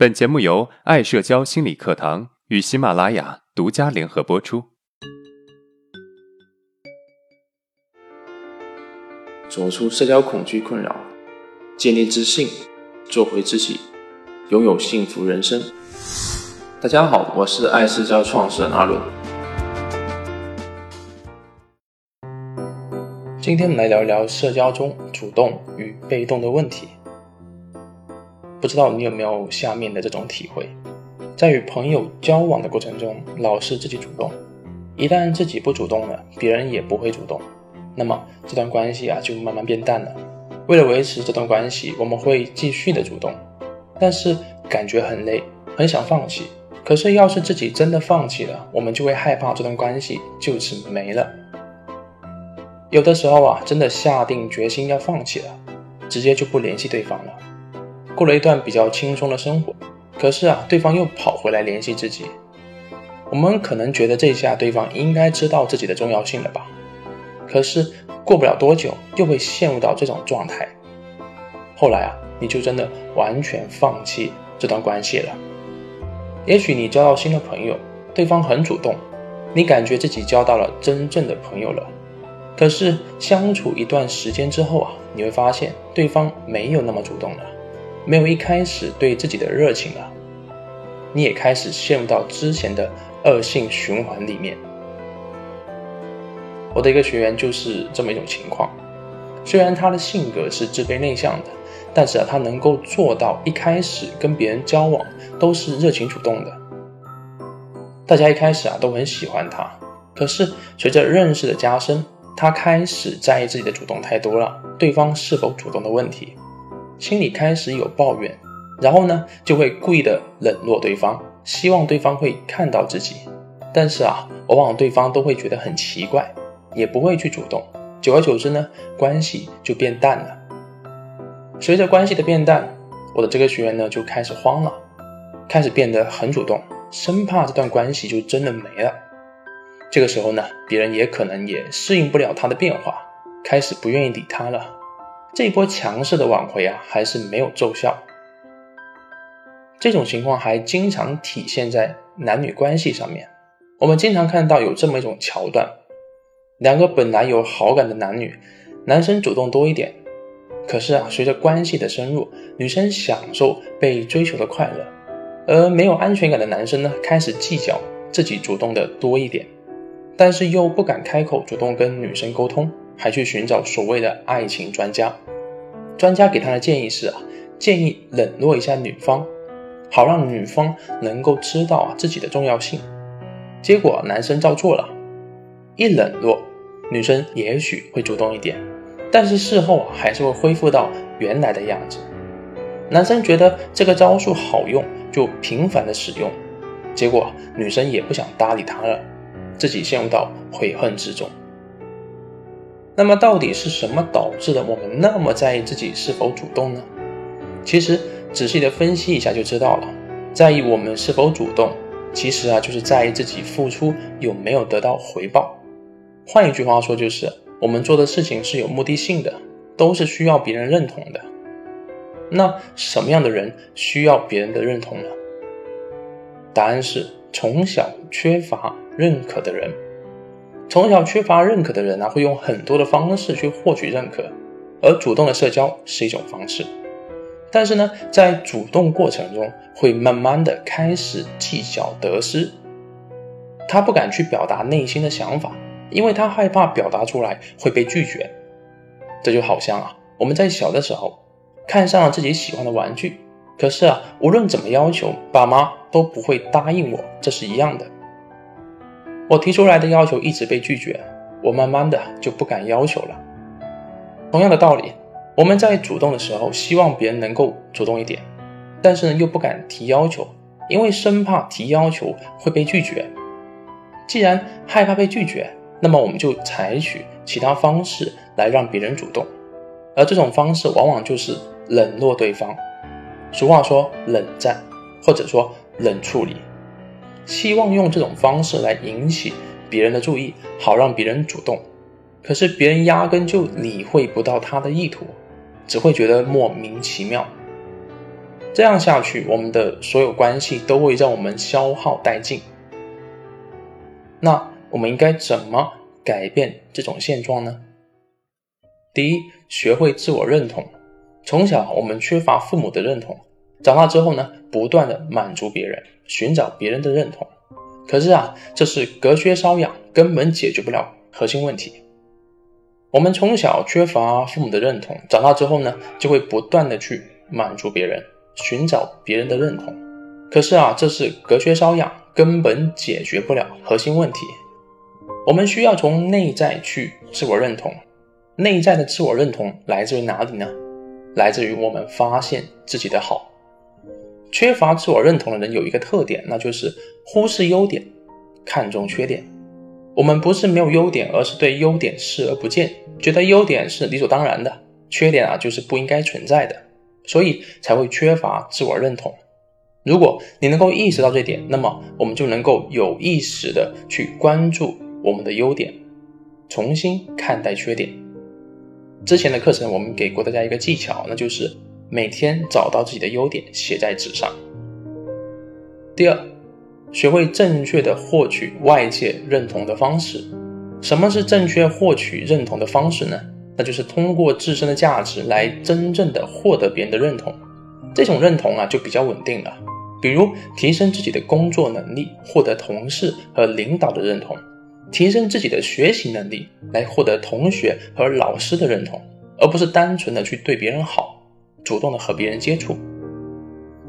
本节目由爱社交心理课堂与喜马拉雅独家联合播出。走出社交恐惧困扰，建立自信，做回自己，拥有幸福人生。大家好，我是爱社交创始人阿伦。今天来聊聊社交中主动与被动的问题。不知道你有没有下面的这种体会，在与朋友交往的过程中，老是自己主动，一旦自己不主动了，别人也不会主动，那么这段关系啊就慢慢变淡了。为了维持这段关系，我们会继续的主动，但是感觉很累，很想放弃。可是要是自己真的放弃了，我们就会害怕这段关系就此没了。有的时候啊，真的下定决心要放弃了，直接就不联系对方了。过了一段比较轻松的生活，可是啊，对方又跑回来联系自己。我们可能觉得这下对方应该知道自己的重要性了吧？可是过不了多久，又会陷入到这种状态。后来啊，你就真的完全放弃这段关系了。也许你交到新的朋友，对方很主动，你感觉自己交到了真正的朋友了。可是相处一段时间之后啊，你会发现对方没有那么主动了。没有一开始对自己的热情了，你也开始陷入到之前的恶性循环里面。我的一个学员就是这么一种情况，虽然他的性格是自卑内向的，但是啊，他能够做到一开始跟别人交往都是热情主动的。大家一开始啊都很喜欢他，可是随着认识的加深，他开始在意自己的主动太多了，对方是否主动的问题。心里开始有抱怨，然后呢，就会故意的冷落对方，希望对方会看到自己。但是啊，往往对方都会觉得很奇怪，也不会去主动。久而久之呢，关系就变淡了。随着关系的变淡，我的这个学员呢就开始慌了，开始变得很主动，生怕这段关系就真的没了。这个时候呢，别人也可能也适应不了他的变化，开始不愿意理他了。这一波强势的挽回啊，还是没有奏效。这种情况还经常体现在男女关系上面。我们经常看到有这么一种桥段：两个本来有好感的男女，男生主动多一点，可是啊，随着关系的深入，女生享受被追求的快乐，而没有安全感的男生呢，开始计较自己主动的多一点，但是又不敢开口主动跟女生沟通。还去寻找所谓的爱情专家，专家给他的建议是啊，建议冷落一下女方，好让女方能够知道啊自己的重要性。结果男生照做了，一冷落，女生也许会主动一点，但是事后啊还是会恢复到原来的样子。男生觉得这个招数好用，就频繁的使用，结果女生也不想搭理他了，自己陷入到悔恨之中。那么到底是什么导致了我们那么在意自己是否主动呢？其实仔细的分析一下就知道了，在意我们是否主动，其实啊就是在意自己付出有没有得到回报。换一句话说，就是我们做的事情是有目的性的，都是需要别人认同的。那什么样的人需要别人的认同呢？答案是从小缺乏认可的人。从小缺乏认可的人啊，会用很多的方式去获取认可，而主动的社交是一种方式。但是呢，在主动过程中，会慢慢的开始计较得失。他不敢去表达内心的想法，因为他害怕表达出来会被拒绝。这就好像啊，我们在小的时候看上了自己喜欢的玩具，可是啊，无论怎么要求，爸妈都不会答应我，这是一样的。我提出来的要求一直被拒绝，我慢慢的就不敢要求了。同样的道理，我们在主动的时候，希望别人能够主动一点，但是呢又不敢提要求，因为生怕提要求会被拒绝。既然害怕被拒绝，那么我们就采取其他方式来让别人主动，而这种方式往往就是冷落对方。俗话说冷战，或者说冷处理。希望用这种方式来引起别人的注意，好让别人主动。可是别人压根就理会不到他的意图，只会觉得莫名其妙。这样下去，我们的所有关系都会让我们消耗殆尽。那我们应该怎么改变这种现状呢？第一，学会自我认同。从小我们缺乏父母的认同，长大之后呢，不断的满足别人，寻找别人的认同。可是啊，这是隔靴搔痒，根本解决不了核心问题。我们从小缺乏父母的认同，长大之后呢，就会不断的去满足别人，寻找别人的认同。可是啊，这是隔靴搔痒，根本解决不了核心问题。我们需要从内在去自我认同。内在的自我认同来自于哪里呢？来自于我们发现自己的好。缺乏自我认同的人有一个特点，那就是忽视优点，看重缺点。我们不是没有优点，而是对优点视而不见，觉得优点是理所当然的，缺点啊就是不应该存在的，所以才会缺乏自我认同。如果你能够意识到这点，那么我们就能够有意识的去关注我们的优点，重新看待缺点。之前的课程我们给过大家一个技巧，那就是每天找到自己的优点，写在纸上。第二，学会正确的获取外界认同的方式。什么是正确获取认同的方式呢？那就是通过自身的价值来真正的获得别人的认同。这种认同啊，就比较稳定了。比如提升自己的工作能力，获得同事和领导的认同。提升自己的学习能力，来获得同学和老师的认同，而不是单纯的去对别人好，主动的和别人接触。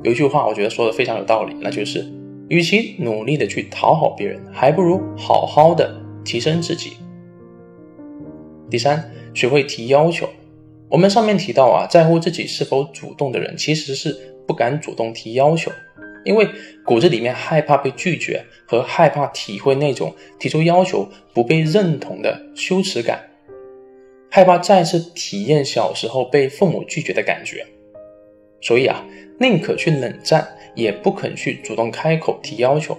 有一句话，我觉得说的非常有道理，那就是，与其努力的去讨好别人，还不如好好的提升自己。第三，学会提要求。我们上面提到啊，在乎自己是否主动的人，其实是不敢主动提要求。因为骨子里面害怕被拒绝，和害怕体会那种提出要求不被认同的羞耻感，害怕再次体验小时候被父母拒绝的感觉，所以啊，宁可去冷战，也不肯去主动开口提要求。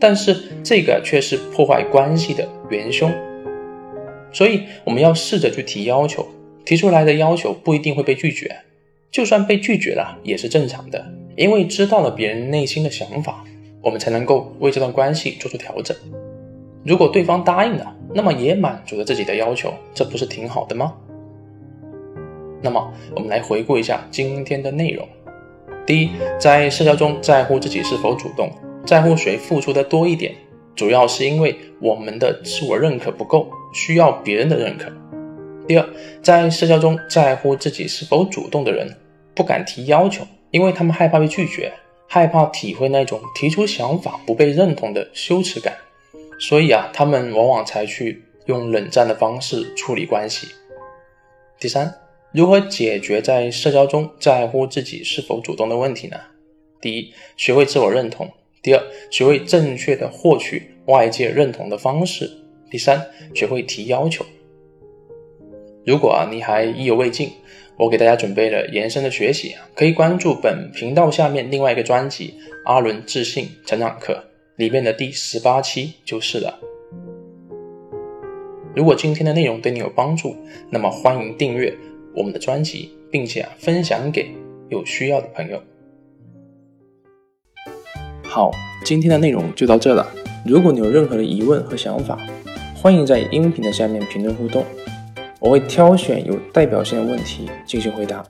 但是这个却是破坏关系的元凶，所以我们要试着去提要求，提出来的要求不一定会被拒绝，就算被拒绝了也是正常的。因为知道了别人内心的想法，我们才能够为这段关系做出调整。如果对方答应了，那么也满足了自己的要求，这不是挺好的吗？那么我们来回顾一下今天的内容。第一，在社交中在乎自己是否主动，在乎谁付出的多一点，主要是因为我们的自我认可不够，需要别人的认可。第二，在社交中在乎自己是否主动的人，不敢提要求。因为他们害怕被拒绝，害怕体会那种提出想法不被认同的羞耻感，所以啊，他们往往采取用冷战的方式处理关系。第三，如何解决在社交中在乎自己是否主动的问题呢？第一，学会自我认同；第二，学会正确的获取外界认同的方式；第三，学会提要求。如果啊，你还意犹未尽。我给大家准备了延伸的学习，可以关注本频道下面另外一个专辑《阿伦自信成长课》里面的第十八期就是了。如果今天的内容对你有帮助，那么欢迎订阅我们的专辑，并且分享给有需要的朋友。好，今天的内容就到这了。如果你有任何的疑问和想法，欢迎在音频的下面评论互动。我会挑选有代表性的问题进行回答。